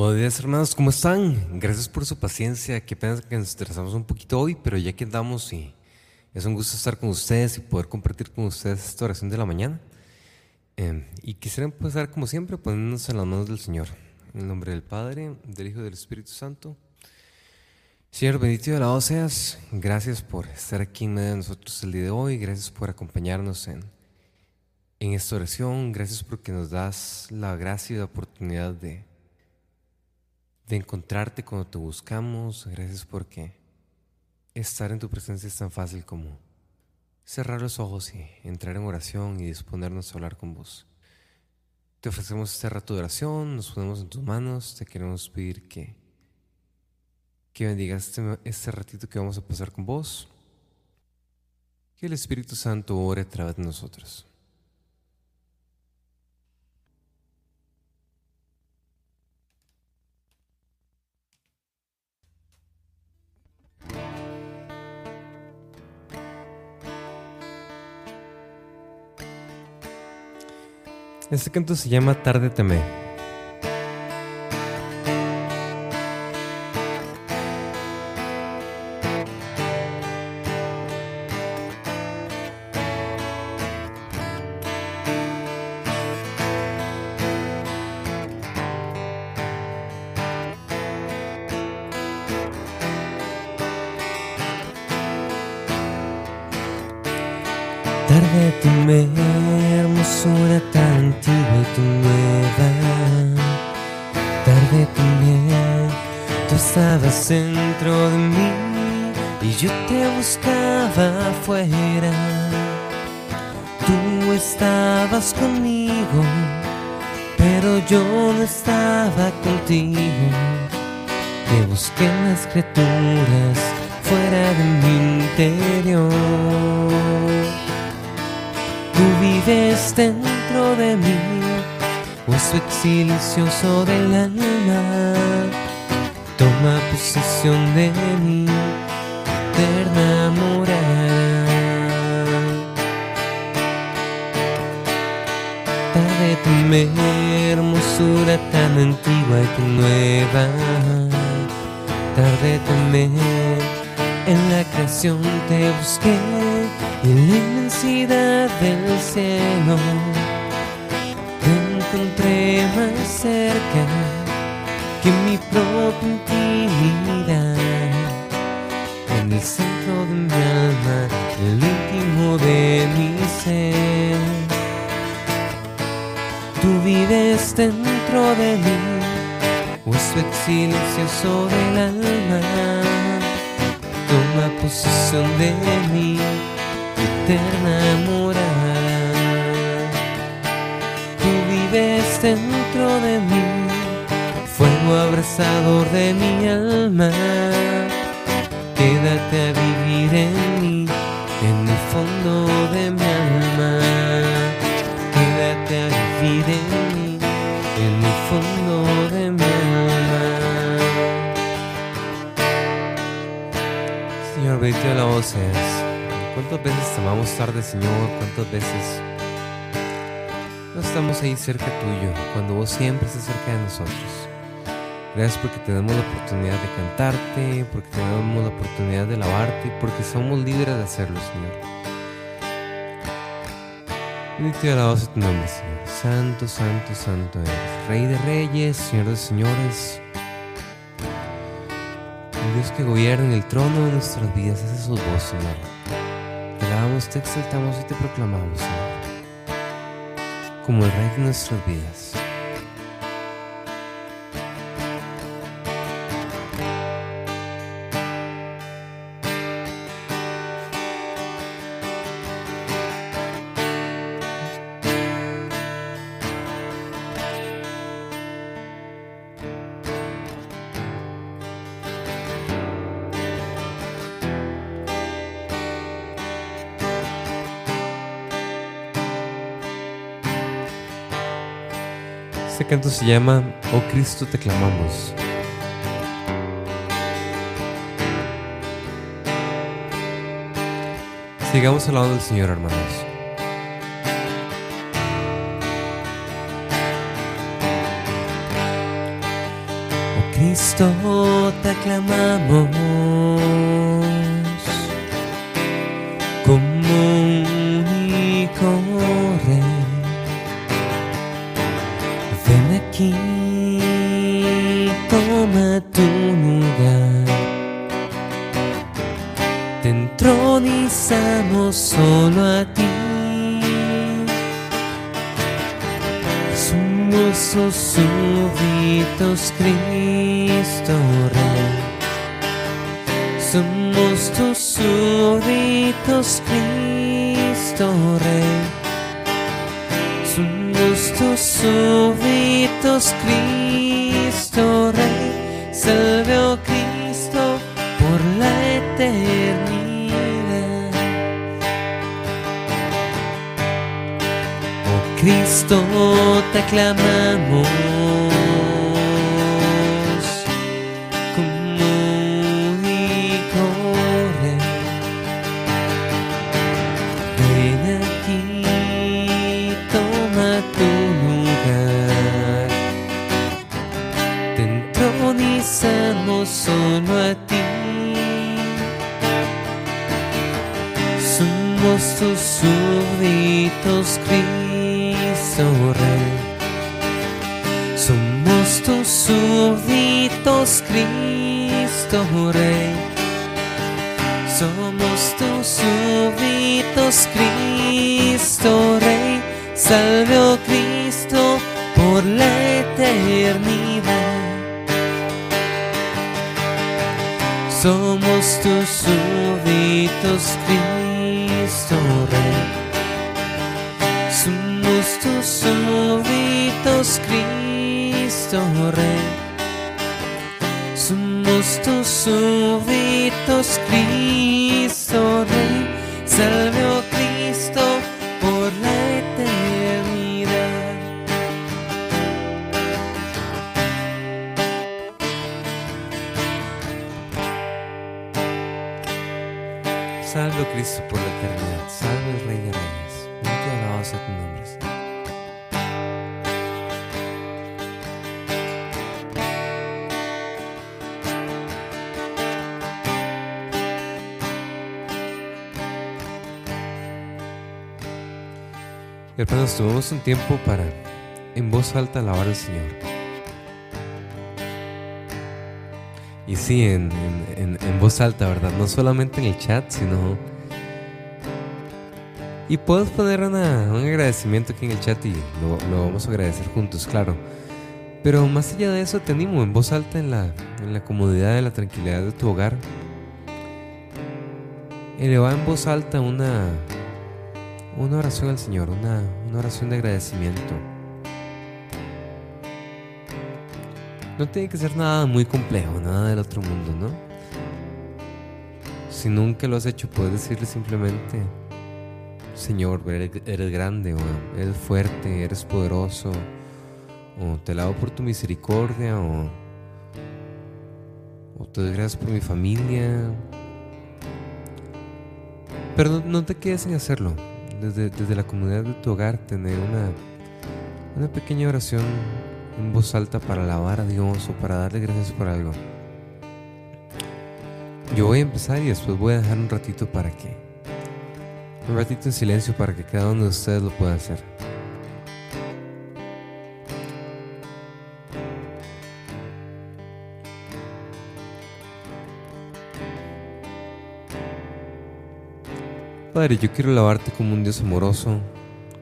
Buenos días hermanos, ¿cómo están? Gracias por su paciencia, qué pena que nos estresamos un poquito hoy, pero ya que andamos y es un gusto estar con ustedes y poder compartir con ustedes esta oración de la mañana. Eh, y quisiera empezar como siempre poniéndonos en las manos del Señor, en el nombre del Padre, del Hijo y del Espíritu Santo. Señor, bendito y alabado seas, gracias por estar aquí en medio de nosotros el día de hoy, gracias por acompañarnos en, en esta oración, gracias porque nos das la gracia y la oportunidad de de encontrarte cuando te buscamos. Gracias porque estar en tu presencia es tan fácil como cerrar los ojos y entrar en oración y disponernos a hablar con vos. Te ofrecemos este rato de oración, nos ponemos en tus manos, te queremos pedir que, que bendigas este, este ratito que vamos a pasar con vos, que el Espíritu Santo ore a través de nosotros. Este canto se llama Tarde Temé. Busqué en las criaturas fuera de mi interior. Tú vives dentro de mí, hueso silencioso del alma. Toma posesión de mí, eterna morada. Tarde tu hermosura tan antigua y tan nueva. Tarde temer, en la creación te busqué y en la inmensidad del cielo te encontré más cerca que mi propia intimidad. En el centro de mi alma, el íntimo de mi ser. Tú vives dentro de mí, hueso silencioso del alma. Toma posesión de mí eterna morada. Tú vives dentro de mí, fuego abrasador de mi alma. Quédate a vivir en mí, en el fondo Señor, bendito la voz es. ¿Cuántas veces amamos tarde, Señor? ¿Cuántas veces no estamos ahí cerca tuyo cuando vos siempre estás cerca de nosotros? Gracias porque tenemos la oportunidad de cantarte, porque tenemos la oportunidad de lavarte y porque somos libres de hacerlo, Señor. Bendito y alabado sea tu nombre, Señor. Santo, santo, santo eres. Rey de reyes, Señor de señores. Dios que gobierna en el trono de nuestras vidas. Es su voz, Señor te exaltamos y te proclamamos, Señor, como el Rey de nuestras vidas. Canto se llama Oh Cristo te clamamos. Sigamos hablando del Señor, hermanos. Cristo te aclamamos toma tu lugar. Te entronizamos solo a ti. sus súbitos, Cristo Rey. Somos tus súbitos, Cristo Rey. Somos tus súbitos, Cristo Rey. Salve, oh Cristo, por la eternidad. Cristo te aclamamos Salve, oh Cristo, por la eternidad. Somos tus súbditos, Cristo Rey tus súbitos, Cristo Rey. Somos tus súbitos, Cristo Rey. Salve, oh Hermanos, tomemos un tiempo para en voz alta alabar al Señor. Y sí, en, voz alta, ¿verdad? No solamente en el chat, sino... Y puedes poner un agradecimiento aquí en el chat y lo, vamos a agradecer juntos, claro. Pero más allá de eso, te animo en voz alta en la, en la comodidad, en la tranquilidad de tu hogar. Eleva en voz alta una, una oración al Señor, una, oración de agradecimiento. No tiene que ser nada muy complejo, nada del otro mundo, ¿no? Si nunca lo has hecho, puedes decirle simplemente, Señor, eres, grande, eres fuerte, eres poderoso, o te lavo por tu misericordia, o, o te doy gracias por mi familia. Pero no te quedes en hacerlo desde, la comunidad de tu hogar, tener una, una pequeña oración en voz alta para alabar a Dios o para darle gracias por algo. Yo voy a empezar y después voy a dejar un ratito para que, un ratito en silencio para que cada uno de ustedes lo pueda hacer. Padre, yo quiero alabarte como un Dios amoroso,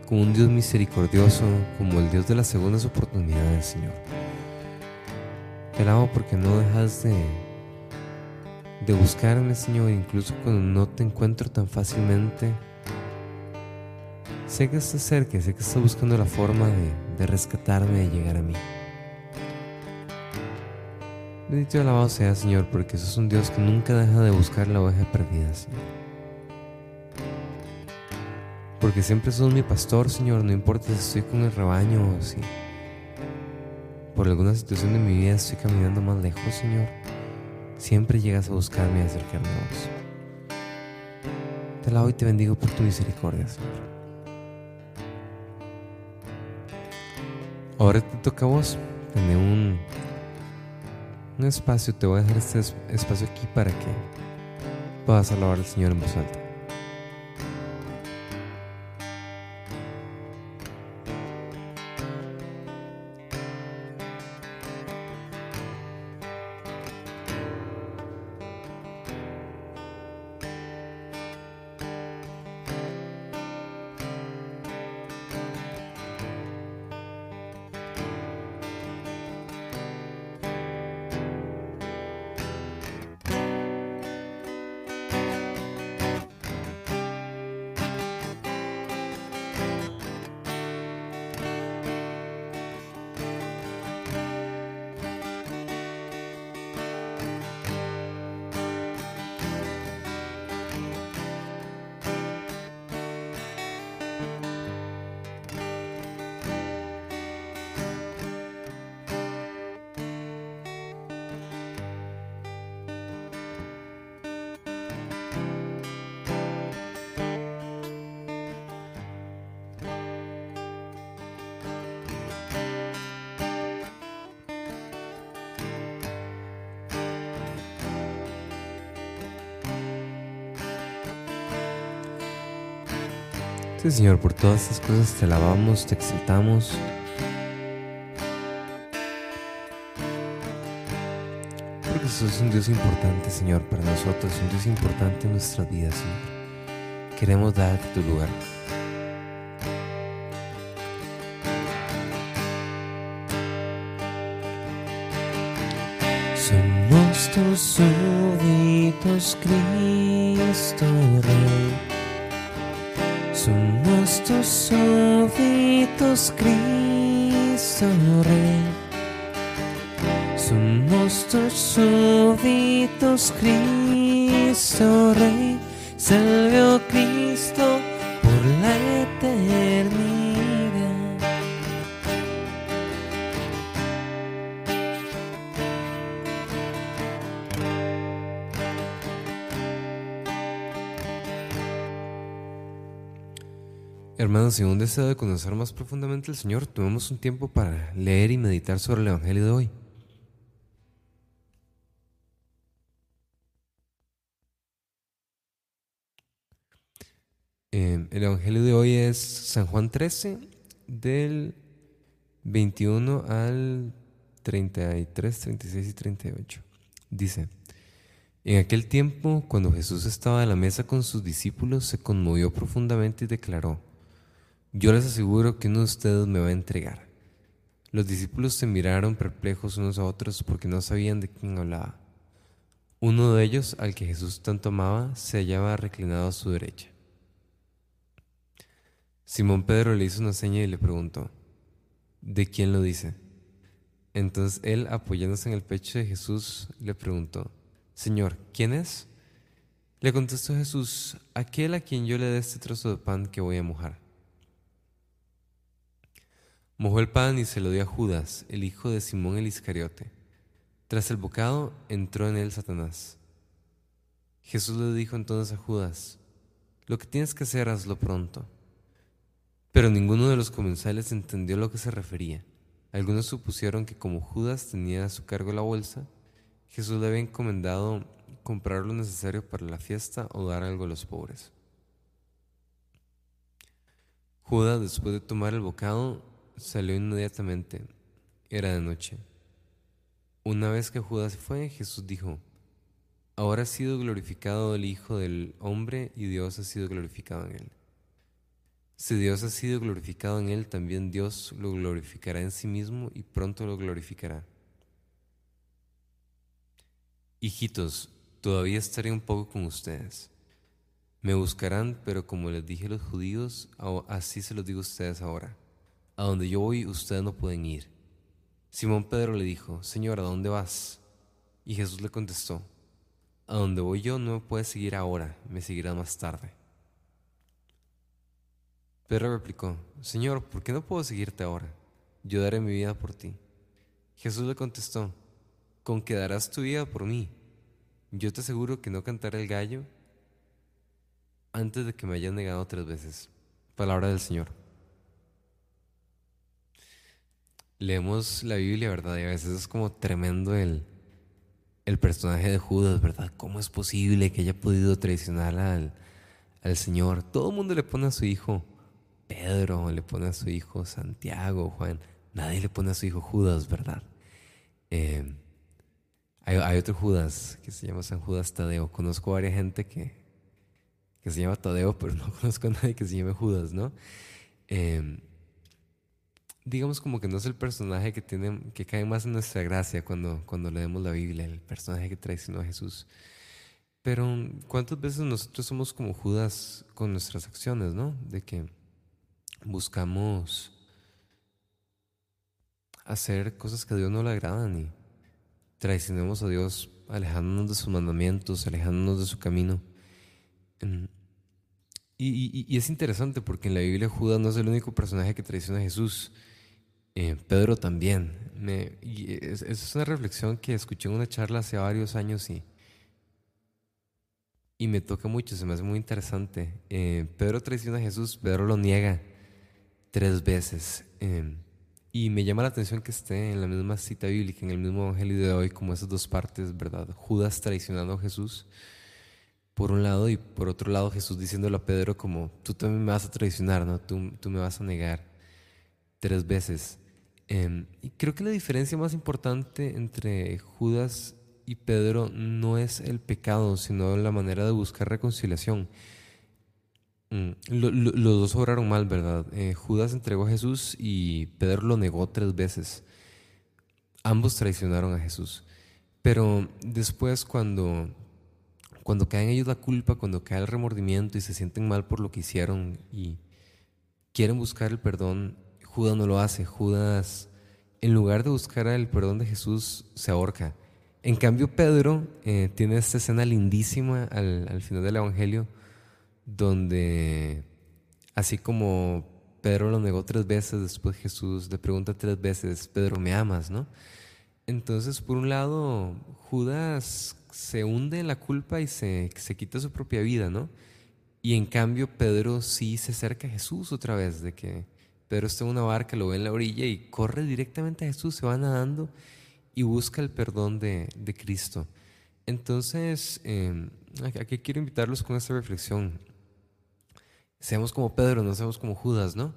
como un Dios misericordioso, como el Dios de las segundas oportunidades, Señor. Te alabo porque no dejas de, de buscarme, Señor, incluso cuando no te encuentro tan fácilmente. Sé que estás cerca, sé que estás buscando la forma de, de rescatarme, de llegar a mí. Bendito y alabado sea, Señor, porque sos un Dios que nunca deja de buscar la oveja perdida, Señor porque siempre sos mi pastor, Señor, no importa si estoy con el rebaño o si por alguna situación de mi vida estoy caminando más lejos, Señor, siempre llegas a buscarme y acercarme a vos. Te alabo y te bendigo por tu misericordia, Señor. Ahora te toca a vos tener un, un espacio, te voy a dejar este espacio aquí para que puedas alabar al Señor en voz alta. Sí, Señor, por todas estas cosas te alabamos, te exaltamos. Porque sos un Dios importante, Señor, para nosotros, un Dios importante en nuestra vida, Señor. Queremos darte tu lugar. Somos tus súbditos, Cristo Rey. Somos tus súbditos, Cristo Rey. Somos tus súbditos, Cristo Rey. Salve, Cristo, por la eternidad. Hermanos, si un deseo de conocer más profundamente al Señor, tomemos un tiempo para leer y meditar sobre el Evangelio de hoy. Eh, el Evangelio de hoy es San Juan 13, del 21 al 33, 36 y 38. Dice, en aquel tiempo, cuando Jesús estaba a la mesa con sus discípulos, se conmovió profundamente y declaró, yo les aseguro que uno de ustedes me va a entregar. Los discípulos se miraron perplejos unos a otros porque no sabían de quién hablaba. Uno de ellos, al que Jesús tanto amaba, se hallaba reclinado a su derecha. Simón Pedro le hizo una seña y le preguntó, ¿de quién lo dice? Entonces él, apoyándose en el pecho de Jesús, le preguntó, Señor, ¿quién es? Le contestó Jesús, aquel a quien yo le dé este trozo de pan que voy a mojar. Mojó el pan y se lo dio a Judas, el hijo de Simón el Iscariote. Tras el bocado entró en él Satanás. Jesús le dijo entonces a Judas, lo que tienes que hacer hazlo pronto. Pero ninguno de los comensales entendió a lo que se refería. Algunos supusieron que como Judas tenía a su cargo la bolsa, Jesús le había encomendado comprar lo necesario para la fiesta o dar algo a los pobres. Judas, después de tomar el bocado, salió inmediatamente. Era de noche. Una vez que Judas fue, Jesús dijo, Ahora ha sido glorificado el Hijo del Hombre y Dios ha sido glorificado en él. Si Dios ha sido glorificado en él, también Dios lo glorificará en sí mismo y pronto lo glorificará. Hijitos, todavía estaré un poco con ustedes. Me buscarán, pero como les dije a los judíos, así se los digo a ustedes ahora. A donde yo voy, ustedes no pueden ir. Simón Pedro le dijo, Señor, ¿a dónde vas? Y Jesús le contestó, A donde voy yo no me puedes seguir ahora, me seguirás más tarde. Pedro replicó, Señor, ¿por qué no puedo seguirte ahora? Yo daré mi vida por ti. Jesús le contestó, ¿con qué darás tu vida por mí? Yo te aseguro que no cantaré el gallo antes de que me hayas negado tres veces. Palabra del Señor. Leemos la Biblia, ¿verdad? Y a veces es como tremendo el, el personaje de Judas, ¿verdad? ¿Cómo es posible que haya podido traicionar al, al Señor? Todo el mundo le pone a su hijo Pedro, le pone a su hijo Santiago, Juan. Nadie le pone a su hijo Judas, ¿verdad? Eh, hay, otro Judas que se llama San Judas Tadeo. Conozco a varias gente que, que se llama Tadeo, pero no conozco a nadie que se llame Judas, ¿no? Eh, digamos como que no es el personaje que tiene que cae más en nuestra gracia cuando, cuando leemos la Biblia, el personaje que traicionó a Jesús. Pero ¿cuántas veces nosotros somos como Judas con nuestras acciones, no? De que buscamos hacer cosas que a Dios no le agradan y traicionemos a Dios alejándonos de sus mandamientos, alejándonos de su camino. Y, es interesante porque en la Biblia Judas no es el único personaje que traiciona a Jesús. Eh, Pedro también. Me, es, una reflexión que escuché en una charla hace varios años y, y me toca mucho, se me hace muy interesante. Eh, Pedro traiciona a Jesús, Pedro lo niega tres veces. Eh, y me llama la atención que esté en la misma cita bíblica, en el mismo evangelio de hoy, como esas dos partes, ¿verdad? Judas traicionando a Jesús, por un lado, y por otro lado Jesús diciéndole a Pedro como, tú también me vas a traicionar, ¿no? Tú, tú me vas a negar tres veces. Em, y creo que la diferencia más importante entre Judas y Pedro no es el pecado, sino la manera de buscar reconciliación. Mm, los dos obraron mal, ¿verdad? Eh, Judas entregó a Jesús y Pedro lo negó tres veces. Ambos traicionaron a Jesús. Pero después cuando, cuando caen ellos la culpa, cuando cae el remordimiento y se sienten mal por lo que hicieron y quieren buscar el perdón, Judas no lo hace. Judas, en lugar de buscar el perdón de Jesús, se ahorca. En cambio, Pedro eh, tiene esta escena lindísima al, al final del Evangelio donde así como Pedro lo negó tres veces, después Jesús le pregunta tres veces, Pedro, ¿me amas? ¿no? Entonces, por un lado, Judas se hunde en la culpa y se, se quita su propia vida, ¿no? Y en cambio, Pedro sí se acerca a Jesús otra vez, de que Pedro está en una barca, lo ve en la orilla y corre directamente a Jesús, se va nadando y busca el perdón de, de Cristo. Entonces, eh, aquí quiero invitarlos con esta reflexión seamos como Pedro, no seamos como Judas, ¿no?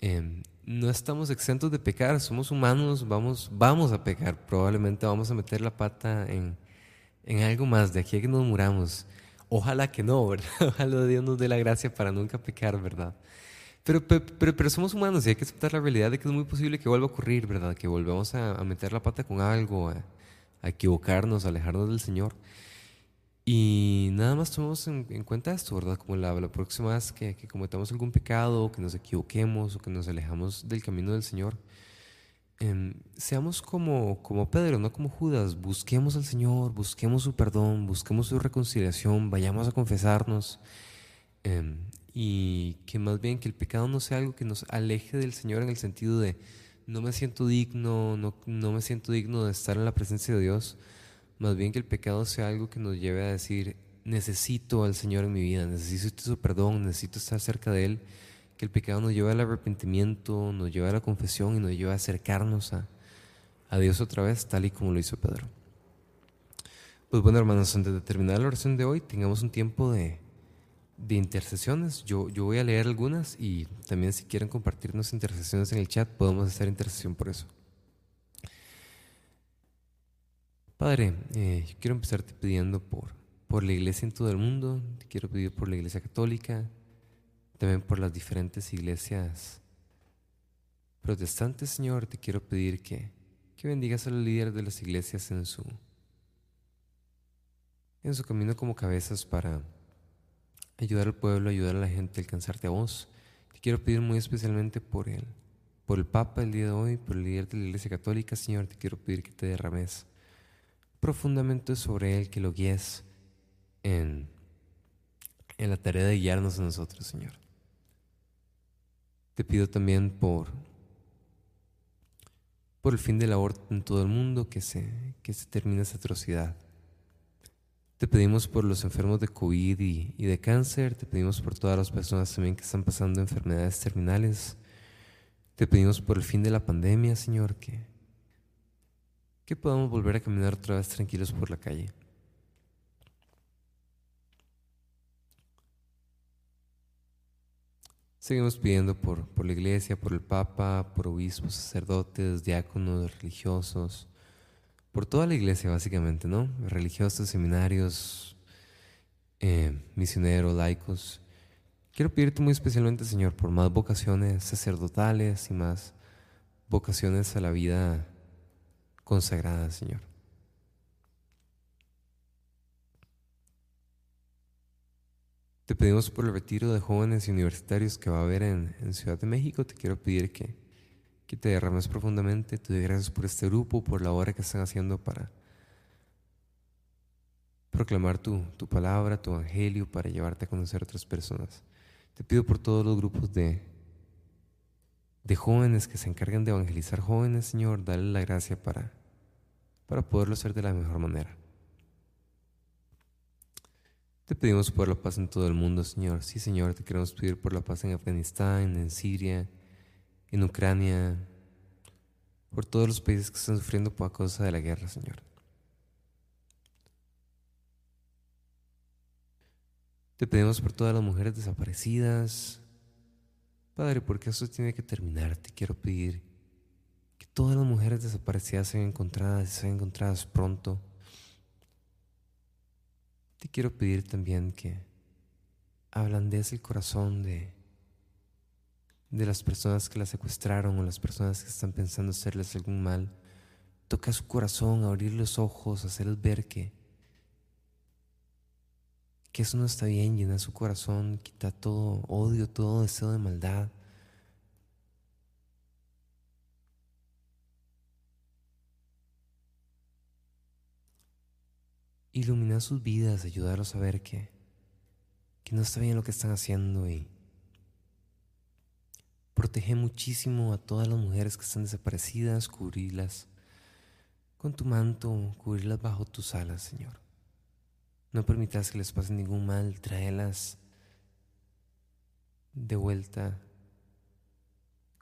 Em, no estamos exentos de pecar, somos humanos, vamos, vamos a pecar, probablemente vamos a meter la pata en, en algo más, de aquí a que nos muramos. Ojalá que no, ¿verdad? Ojalá Dios nos dé la gracia para nunca pecar, ¿verdad? Pero, pero, pero, somos humanos y hay que aceptar la realidad de que es muy posible que vuelva a ocurrir, ¿verdad? Que volvamos a, a meter la pata con algo, a, a equivocarnos, a alejarnos del Señor. Y nada más tomemos en, cuenta esto, ¿verdad? Como la, próxima vez que, cometamos algún pecado, que nos equivoquemos o que nos alejamos del camino del Señor, em, seamos como, como Pedro, no como Judas. Busquemos al Señor, busquemos su perdón, busquemos su reconciliación, vayamos a confesarnos. Em, y que más bien que el pecado no sea algo que nos aleje del Señor en el sentido de no me siento digno, no, no me siento digno de estar en la presencia de Dios más bien que el pecado sea algo que nos lleve a decir, necesito al Señor en mi vida, necesito su perdón, necesito estar cerca de Él. Que el pecado nos lleve al arrepentimiento, nos lleve a la confesión y nos lleve a acercarnos a, a Dios otra vez, tal y como lo hizo Pedro. Pues bueno, hermanos, antes de terminar la oración de hoy, tengamos un tiempo de, de intercesiones. Yo, yo voy a leer algunas y también si quieren compartirnos intercesiones en el chat, podemos hacer intercesión por eso. Padre, eh, yo quiero empezarte pidiendo por, por la iglesia en todo el mundo, te quiero pedir por la iglesia católica, también por las diferentes iglesias protestantes, Señor, te quiero pedir que, que bendigas a los líderes de las iglesias en su, en su camino como cabezas para ayudar al pueblo, ayudar a la gente a alcanzarte a vos. Te quiero pedir muy especialmente por él, por el Papa el día de hoy, por el líder de la Iglesia Católica, Señor, te quiero pedir que te derrames profundamente sobre Él, que lo guíes en, en la tarea de guiarnos a nosotros, Señor. Te pido también por, por el fin del aborto en todo el mundo, que se, que se termine esa atrocidad. Te pedimos por los enfermos de COVID y, de cáncer, te pedimos por todas las personas también que están pasando enfermedades terminales. Te pedimos por el fin de la pandemia, Señor, que, que podamos volver a caminar otra vez tranquilos por la calle. Seguimos pidiendo por, por la iglesia, por el Papa, por obispos, sacerdotes, diáconos, religiosos, por toda la iglesia básicamente, ¿no? Religiosos, seminarios, eh, misioneros, laicos. Quiero pedirte muy especialmente, Señor, por más vocaciones sacerdotales y más vocaciones a la vida consagrada, Señor. Te pedimos por el retiro de jóvenes y universitarios que va a haber en, Ciudad de México. Te quiero pedir que, que te derrames profundamente. Te doy gracias por este grupo, por la obra que están haciendo para proclamar tu, tu palabra, tu evangelio, para llevarte a conocer a otras personas. Te pido por todos los grupos de, de jóvenes que se encargan de evangelizar jóvenes, Señor, dale la gracia para, para poderlo hacer de la mejor manera. Te pedimos por la paz en todo el mundo, Señor. Sí, Señor, te queremos pedir por la paz en Afganistán, en Siria, en Ucrania, por todos los países que están sufriendo por causa de la guerra, Señor. Te pedimos por todas las mujeres desaparecidas. Padre, porque eso tiene que terminar. Te quiero pedir que todas las mujeres desaparecidas sean encontradas y sean encontradas pronto te quiero pedir también que ablandees el corazón de, de las personas que la secuestraron o las personas que están pensando hacerles algún mal. Toca su corazón, abrir los ojos, hacerles ver que, que eso no está bien, llena su corazón, quita todo odio, todo deseo de maldad. iluminar sus vidas, ayudarlos a ver que, que no está bien lo que están haciendo y protege muchísimo a todas las mujeres que están desaparecidas, cubrirlas con tu manto, cubrirlas bajo tus alas, Señor. No permitas que les pase ningún mal, tráelas de vuelta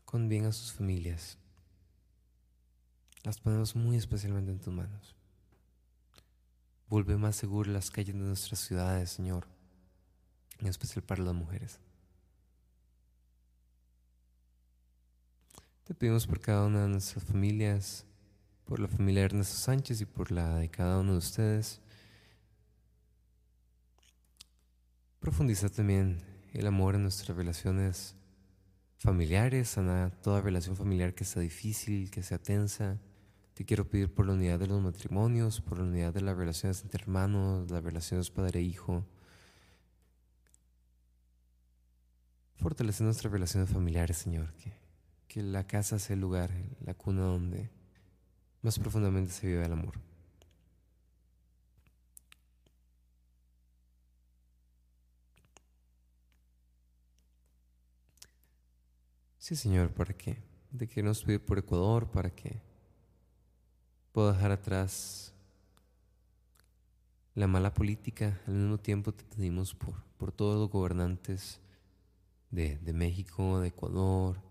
con bien a sus familias. Las ponemos muy especialmente en tus manos. Vuelve más seguras las calles de nuestras ciudades, Señor, en especial para las mujeres. Te pedimos por cada una de nuestras familias, por la familia de Ernesto Sánchez y por la de cada uno de ustedes. Profundiza también el amor en nuestras relaciones familiares, sana toda relación familiar que sea difícil, que sea tensa te quiero pedir por la unidad de los matrimonios, por la unidad de las relaciones entre hermanos, las relaciones padre-hijo. Fortalece nuestras relaciones familiares, Señor. Que, la casa sea el lugar, la cuna donde más profundamente se vive el amor. Sí, Señor, ¿para qué? De que nos pide por Ecuador, para que puedo dejar atrás la mala política. Al mismo tiempo te pedimos por, por todos los gobernantes de, de México, de Ecuador,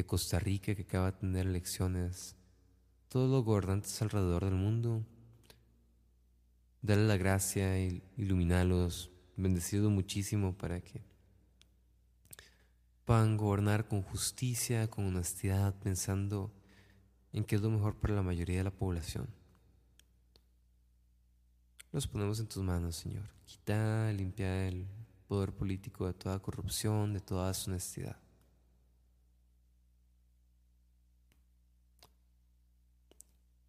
de Costa Rica que acaba de tener elecciones, todos los gobernantes alrededor del mundo. Dale la gracia, y iluminarlos, bendecido muchísimo para que puedan gobernar con justicia, con honestidad, pensando en qué es lo mejor para la mayoría de la población. Los ponemos en tus manos, Señor. Quita, limpia el poder político de toda corrupción, de toda deshonestidad.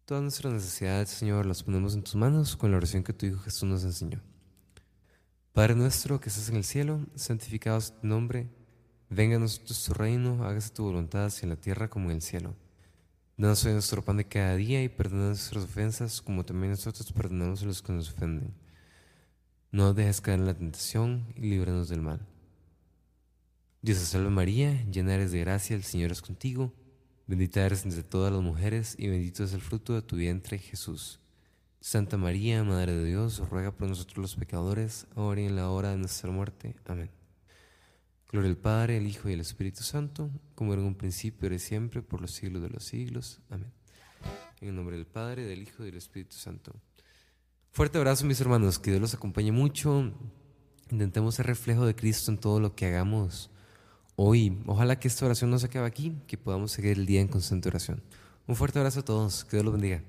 Todas nuestras necesidades, Señor, las ponemos en tus manos con la oración que tu Hijo Jesús nos enseñó. Padre nuestro que estás en el cielo, santificado sea tu nombre, venga a nosotros tu reino, hágase tu voluntad así en la tierra como en el cielo. Danos hoy nuestro pan de cada día y perdona nuestras ofensas como también nosotros perdonamos a los que nos ofenden. No nos dejes caer en la tentación y líbranos del mal. Dios te salve María, llena eres de gracia, el Señor es contigo. Bendita eres entre todas las mujeres y bendito es el fruto de tu vientre, Jesús. Santa María, Madre de Dios, ruega por nosotros los pecadores, ahora y en la hora de nuestra muerte. Amén. Gloria al Padre, al Hijo y al Espíritu Santo, como era en un principio, ahora y siempre, por los siglos de los siglos. Amén. En el nombre del Padre, del Hijo y del Espíritu Santo. Fuerte abrazo, mis hermanos. Que Dios los acompañe mucho. Intentemos ser reflejo de Cristo en todo lo que hagamos hoy. Ojalá que esta oración no se acabe aquí, que podamos seguir el día en constante oración. Un fuerte abrazo a todos. Que Dios los bendiga.